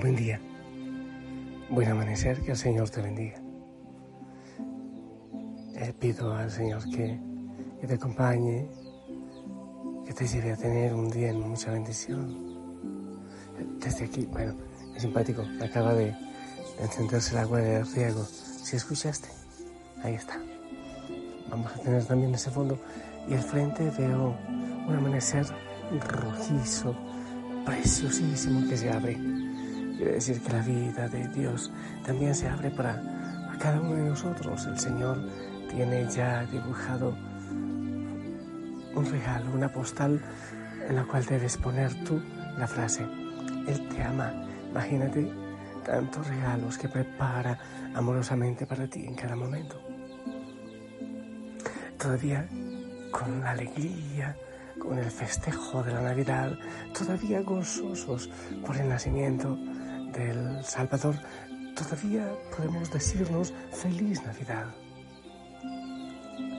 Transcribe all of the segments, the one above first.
Buen día, buen amanecer, que el Señor te bendiga. Pido al Señor que, que te acompañe, que te lleve a tener un día en mucha bendición. Desde aquí, bueno, es simpático, acaba de encenderse el agua del riego. Si escuchaste, ahí está. Vamos a tener también ese fondo y al frente veo un amanecer rojizo, preciosísimo que se abre Quiere decir que la vida de Dios también se abre para, cada uno de nosotros. El Señor tiene ya dibujado un regalo, una postal en la cual debes poner tú la frase, Él te ama. Imagínate tantos regalos que prepara amorosamente para ti en cada momento. Todavía con la alegría, con el festejo de la Navidad, todavía gozosos por el nacimiento del Salvador, todavía podemos decirnos feliz Navidad.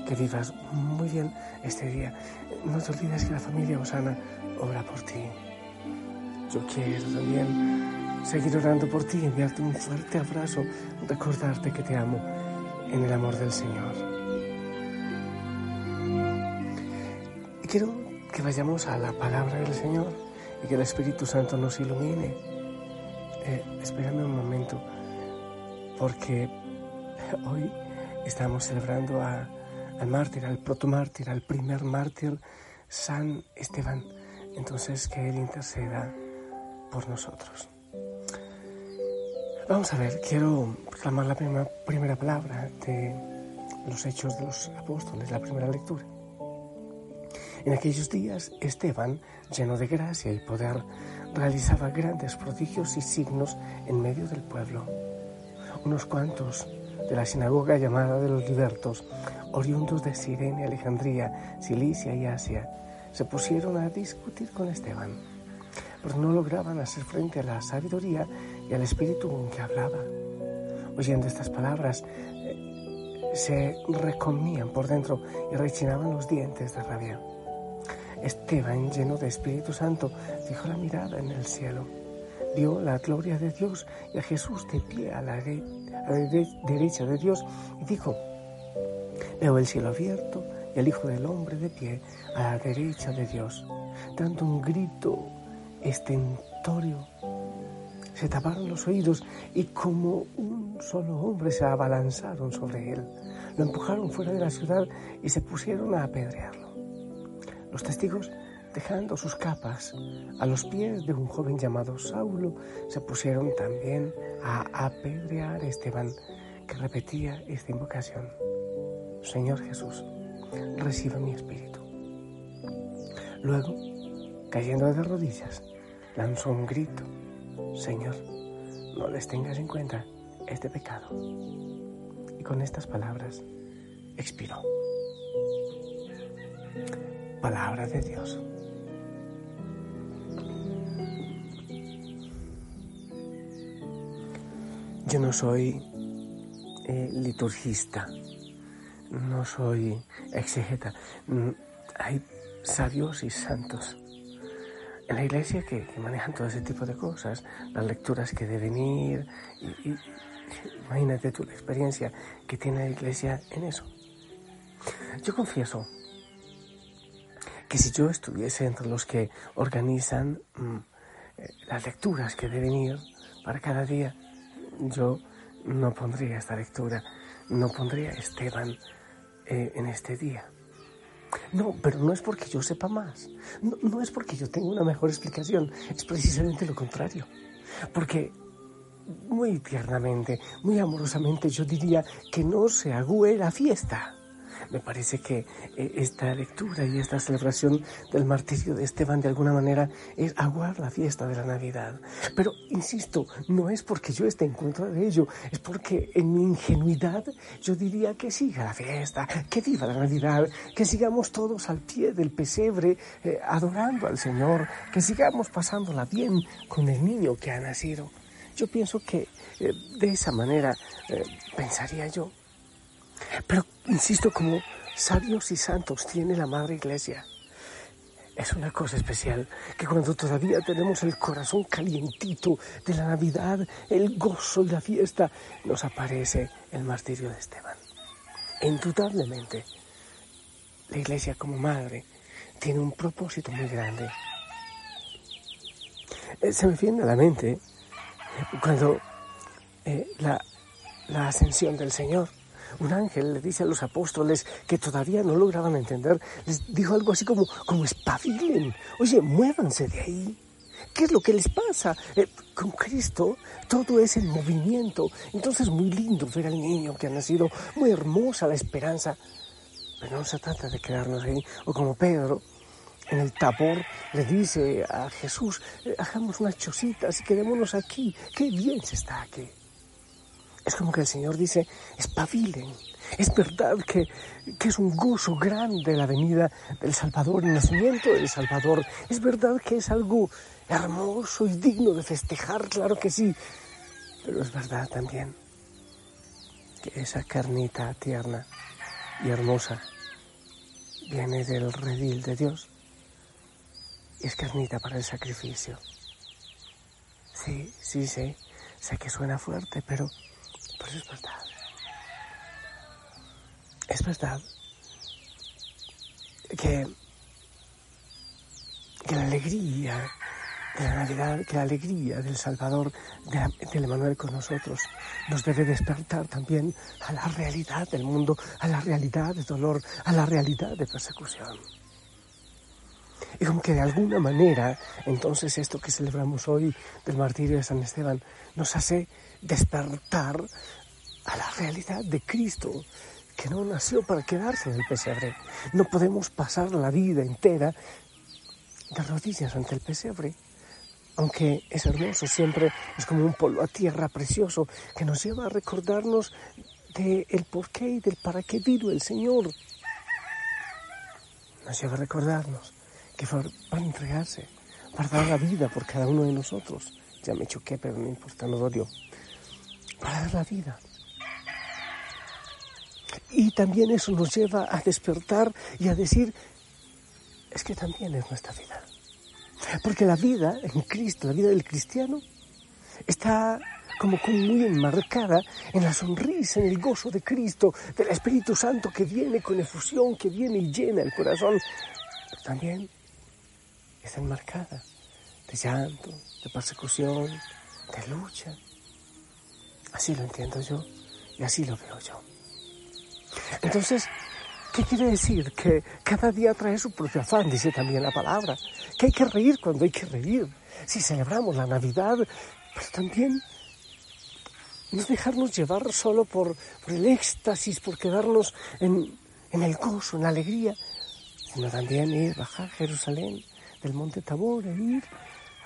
Que vivas muy bien este día. No te olvides que la familia Osana ora por ti. Yo quiero también seguir orando por ti, enviarte un fuerte abrazo, recordarte que te amo en el amor del Señor. Y quiero que vayamos a la palabra del Señor y que el Espíritu Santo nos ilumine eh, espérame un momento, porque hoy estamos celebrando al mártir, al protomártir, al primer mártir, San Esteban. Entonces, que Él interceda por nosotros. Vamos a ver, quiero reclamar la primera palabra de los Hechos de los Apóstoles, la primera lectura. En aquellos días, Esteban, lleno de gracia y poder, realizaba grandes prodigios y signos en medio del pueblo. Unos cuantos de la sinagoga llamada de los libertos, oriundos de Sirene, Alejandría, Cilicia y Asia, se pusieron a discutir con Esteban, pero no lograban hacer frente a la sabiduría y al espíritu con que hablaba. Oyendo estas palabras, eh, se recomían por dentro y rechinaban los dientes de rabia. Esteban, lleno de Espíritu Santo, fijó la mirada en el cielo. Vio la gloria de Dios y a Jesús de pie a la, derecha de Dios y dijo, veo el cielo abierto y al Hijo del Hombre de pie a la derecha de Dios. Dando un grito estentorio, se taparon los oídos y como un solo hombre se abalanzaron sobre él. Lo empujaron fuera de la ciudad y se pusieron a apedrearlo. Los testigos, dejando sus capas a los pies de un joven llamado Saulo, se pusieron también a apedrear a Esteban, que repetía esta invocación. Señor Jesús, recibe mi espíritu. Luego, cayendo de rodillas, lanzó un grito. Señor, no les tengas en cuenta este pecado. Y con estas palabras expiró palabra de Dios. Yo no soy eh, liturgista, no soy exegeta. Mm, hay sabios y santos. en la iglesia que, manejan todo ese tipo de cosas, las lecturas que deben ir, imagínate tú la experiencia que tiene la iglesia en eso. Yo confieso que si yo estuviese entre los que organizan mm, eh, las lecturas que deben ir para cada día, yo no pondría esta lectura, no pondría Esteban eh, en este día. No, pero no es porque yo sepa más, no, no es porque yo tenga una mejor explicación, es precisamente lo contrario. Porque muy tiernamente, muy amorosamente yo diría que no se agüe la fiesta me parece que eh, esta lectura y esta celebración del martirio de Esteban de alguna manera es aguar la fiesta de la Navidad. Pero, insisto, no es porque yo esté en contra de ello, es porque en mi ingenuidad yo diría que siga la fiesta, que viva la Navidad, que sigamos todos al pie del pesebre eh, adorando al Señor, que sigamos pasándola bien con el niño que ha nacido. Yo pienso que eh, de esa manera pensaría yo. Pero, insisto, como sabios y santos tiene la Madre Iglesia. Es una cosa especial que cuando todavía tenemos el corazón calientito de la Navidad, el gozo y la fiesta, nos aparece el martirio de Esteban. Indudablemente, la Iglesia como madre tiene un propósito muy grande. Eh, se me viene a la mente cuando eh, la, la ascensión del Señor un ángel le dice a los apóstoles que todavía no lograban entender, les dijo algo así como, como espabilen, oye, muévanse de ahí. ¿Qué es lo que les pasa? Eh, con Cristo todo es en movimiento. Entonces muy lindo ver al niño que ha nacido, muy hermosa la esperanza. Pero no se trata de quedarnos ahí. O como Pedro en el tabor le dice a Jesús, eh, hagamos unas chocitas y quedémonos aquí. Qué bien se está aquí. Es como que el Señor dice, espabilen. Es verdad que, que, es un gozo grande la venida del Salvador, el nacimiento del Salvador. Es verdad que es algo hermoso y digno de festejar, claro que sí. Pero es verdad también que esa carnita tierna y hermosa viene del redil de Dios y es carnita para el sacrificio. Sí, sí, sí, sé que suena fuerte, pero pues es verdad. Es verdad que, que la alegría de la Navidad, que la alegría del Salvador, del Emanuel con nosotros, nos debe despertar también a la realidad del mundo, a la realidad de dolor, a la realidad de persecución. Y como que de alguna manera, entonces esto que celebramos hoy del martirio de San Esteban nos hace despertar a la realidad de Cristo, que no nació para quedarse en el pesebre. No podemos pasar la vida entera de rodillas ante el pesebre. Aunque es hermoso, siempre es como un polvo a tierra precioso que nos lleva a recordarnos del el porqué y del para qué vino el Señor. Nos lleva a recordarnos que para entregarse, para dar la vida por cada uno de nosotros. Ya me choqué, pero no importa, no dolió. Para dar la vida. Y también eso nos lleva a despertar y a decir, es que también es nuestra vida. Porque la vida en Cristo, la vida del cristiano, está como muy enmarcada en la sonrisa, en el gozo de Cristo, del Espíritu Santo que viene con efusión, que viene y llena el corazón. Pero también está enmarcada de llanto, de persecución, de lucha. Así lo entiendo yo y así lo veo yo. Entonces, ¿qué quiere decir? Que cada día trae su propio afán, dice también la palabra. Que hay que reír cuando hay que reír. Si celebramos la Navidad, pero también no dejarnos llevar solo por, el éxtasis, por quedarnos en, en el gozo, en la alegría, sino también ir, bajar a Jerusalén, del monte Tabor, e ir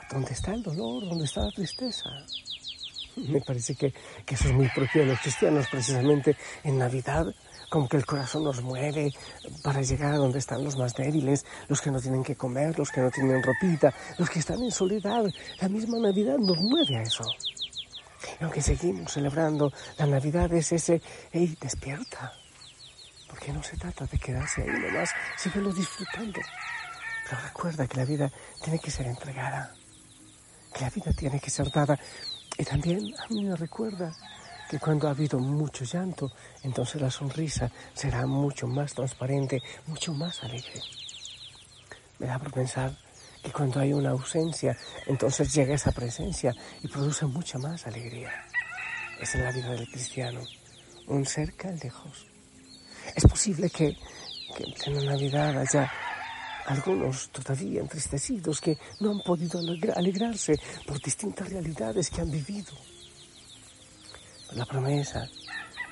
a donde está el dolor, donde está la tristeza. Me parece que, que eso es muy propio de los cristianos, precisamente en Navidad como que el corazón nos mueve para llegar a donde están los más débiles, los que no tienen que comer, los que no tienen ropita, los que están en soledad. La misma Navidad nos mueve a eso. Y aunque seguimos celebrando, la Navidad es ese, hey, despierta. Porque no se trata de quedarse ahí nomás, síguelo disfrutando. Recuerda que la vida tiene que ser entregada, que la vida tiene que ser dada. Y también a mí me recuerda que cuando ha habido mucho llanto, entonces la sonrisa será mucho más transparente, mucho más alegre. Me da por pensar que cuando hay una ausencia, entonces llega esa presencia y produce mucha más alegría. Esa es la vida del cristiano, un cerca lejos. Es posible que, que en la Navidad haya algunos todavía entristecidos que no han podido alegrarse por distintas realidades que han vivido. La promesa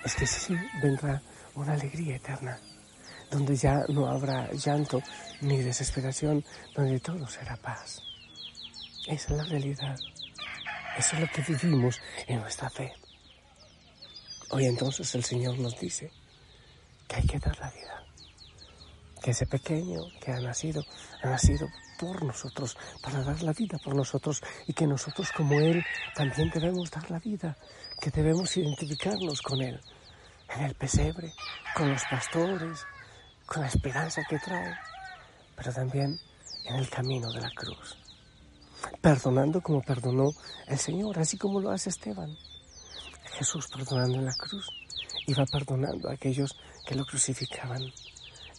es que sí vendrá una alegría eterna, donde ya no habrá llanto ni desesperación, donde todo será paz. Esa es la realidad. Eso es lo que vivimos en nuestra fe. Hoy entonces el Señor nos dice que hay que dar la vida que ese pequeño que ha nacido, ha nacido por nosotros, para dar la vida por nosotros y que nosotros como Él también debemos dar la vida, que debemos identificarnos con Él, en el pesebre, con los pastores, con la esperanza que trae, pero también en el camino de la cruz, perdonando como perdonó el Señor, así como lo hace Esteban. Jesús perdonando en la cruz, iba perdonando a aquellos que lo crucificaban.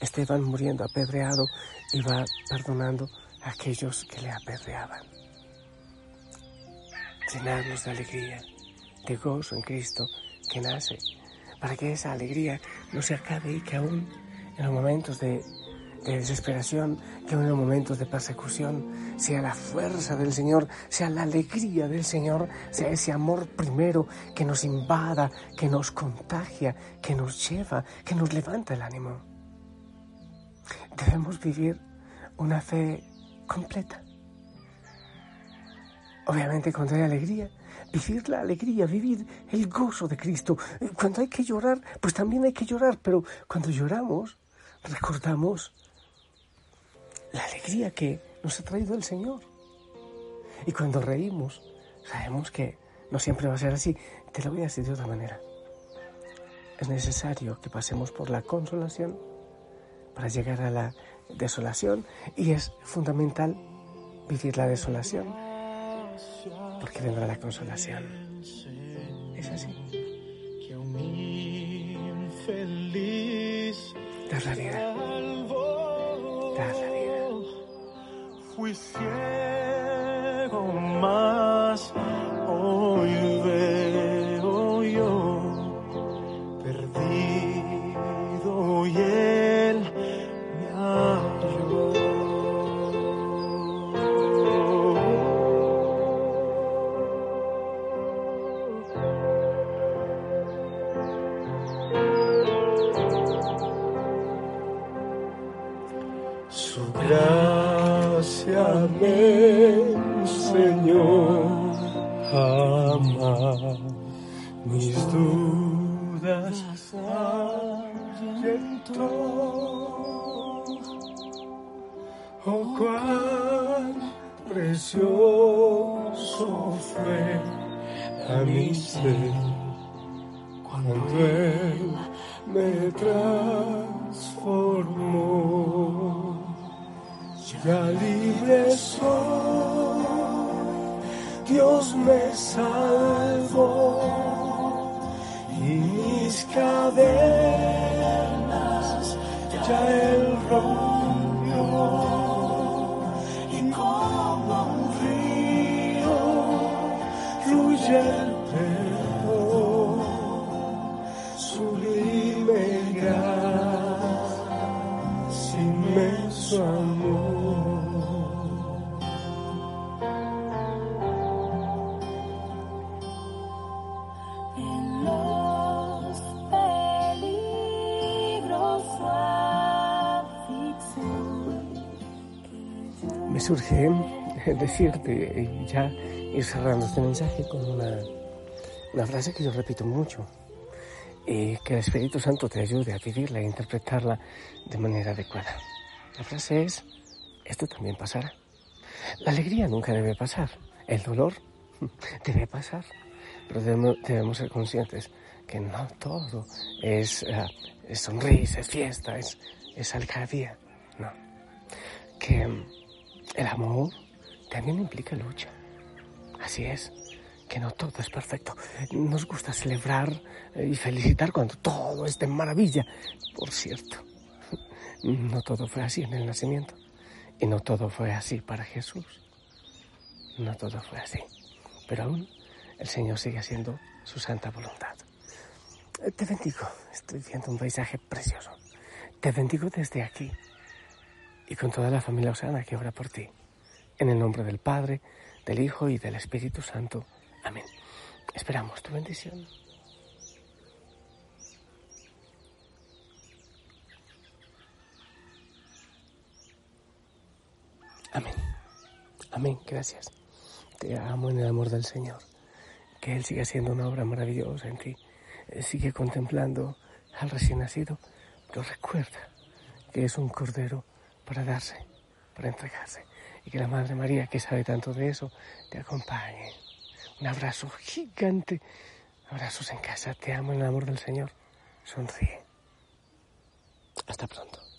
Esteban muriendo apedreado iba perdonando a aquellos que le apedreaban. Llenarnos de alegría, de gozo en Cristo que nace, para que esa alegría no se acabe y que aún en los momentos de, de desesperación, que aún en los momentos de persecución, sea la fuerza del Señor, sea la alegría del Señor, sea ese amor primero que nos invada, que nos contagia, que nos lleva, que nos levanta el ánimo. Debemos vivir una fe completa. Obviamente cuando hay alegría, vivir la alegría, vivir el gozo de Cristo. Cuando hay que llorar, pues también hay que llorar, pero cuando lloramos, recordamos la alegría que nos ha traído el Señor. Y cuando reímos, sabemos que no siempre va a ser así. Te lo voy a decir de otra manera. Es necesario que pasemos por la consolación para llegar a la desolación y es fundamental vivir la desolación porque vendrá la consolación. Es así. Dar la vida. Dar la vida. Fui ciego a amar mis dudas. Oh, cuán precioso fue a mi ser cuando Él me transformó. Ya libre soy, Dios me salvó y mis cadenas ya Él rompió y como un río Surge decirte, y ya ir cerrando este mensaje con una, una frase que yo repito mucho, y que el Espíritu Santo te ayude a vivirla e interpretarla de manera adecuada. La frase es, esto también pasará. La alegría nunca debe pasar, el dolor debe pasar, pero debemos, debemos ser conscientes que no todo es, eh, es sonrisa, es fiesta, es, es algarabía, no. que el amor también implica lucha. Así es, que no todo es perfecto. Nos gusta celebrar y felicitar cuando todo es de maravilla. Por cierto, no todo fue así en el nacimiento. Y no todo fue así para Jesús. No todo fue así. Pero aún el Señor sigue haciendo su santa voluntad. Te bendigo. Estoy viendo un paisaje precioso. Te bendigo desde aquí y con toda la familia Osana que ora por ti. En el nombre del Padre, del Hijo y del Espíritu Santo. Amén. Esperamos tu bendición. Amén. Amén. Gracias. Te amo en el amor del Señor. Que Él siga haciendo una obra maravillosa en ti. Eh, Sigue contemplando al recién nacido, pero recuerda que es un cordero para darse, para entregarse. Y que la Madre María, que sabe tanto de eso, te acompañe. Un abrazo gigante. Abrazos en casa. Te amo en el amor del Señor. Sonríe. Hasta pronto.